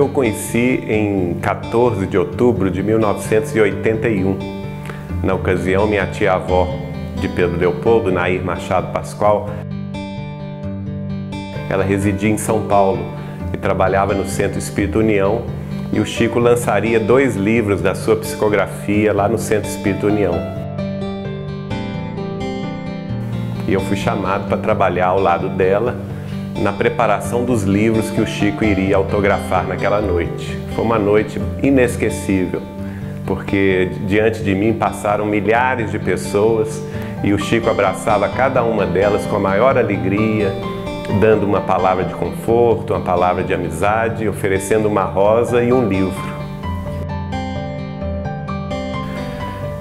Eu conheci em 14 de outubro de 1981. Na ocasião, minha tia-avó de Pedro Leopoldo, Nair Machado Pascoal, ela residia em São Paulo e trabalhava no Centro Espírita União e o Chico lançaria dois livros da sua psicografia lá no Centro Espírita União. E eu fui chamado para trabalhar ao lado dela na preparação dos livros que o Chico iria autografar naquela noite. Foi uma noite inesquecível, porque diante de mim passaram milhares de pessoas e o Chico abraçava cada uma delas com a maior alegria, dando uma palavra de conforto, uma palavra de amizade, oferecendo uma rosa e um livro.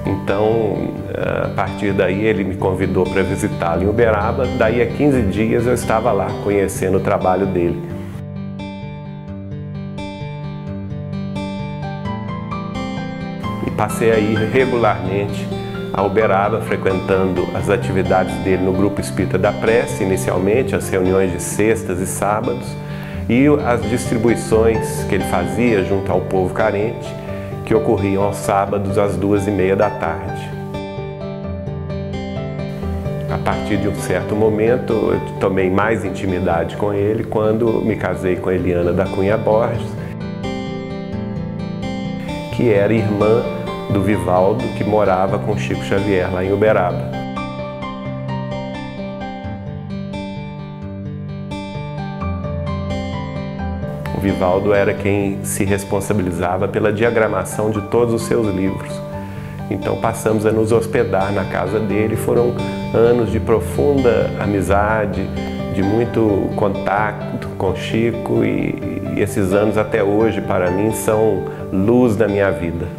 Então, a partir daí, ele me convidou para visitá-lo em Uberaba. Daí a 15 dias eu estava lá conhecendo o trabalho dele. E passei aí regularmente a Uberaba, frequentando as atividades dele no Grupo Espírita da Prece, inicialmente, as reuniões de sextas e sábados, e as distribuições que ele fazia junto ao povo carente que ocorriam aos sábados às duas e meia da tarde. A partir de um certo momento, eu tomei mais intimidade com ele quando me casei com Eliana da Cunha Borges, que era irmã do Vivaldo, que morava com Chico Xavier lá em Uberaba. O Vivaldo era quem se responsabilizava pela diagramação de todos os seus livros. Então passamos a nos hospedar na casa dele. Foram anos de profunda amizade, de muito contato com Chico e, e esses anos até hoje para mim são luz da minha vida.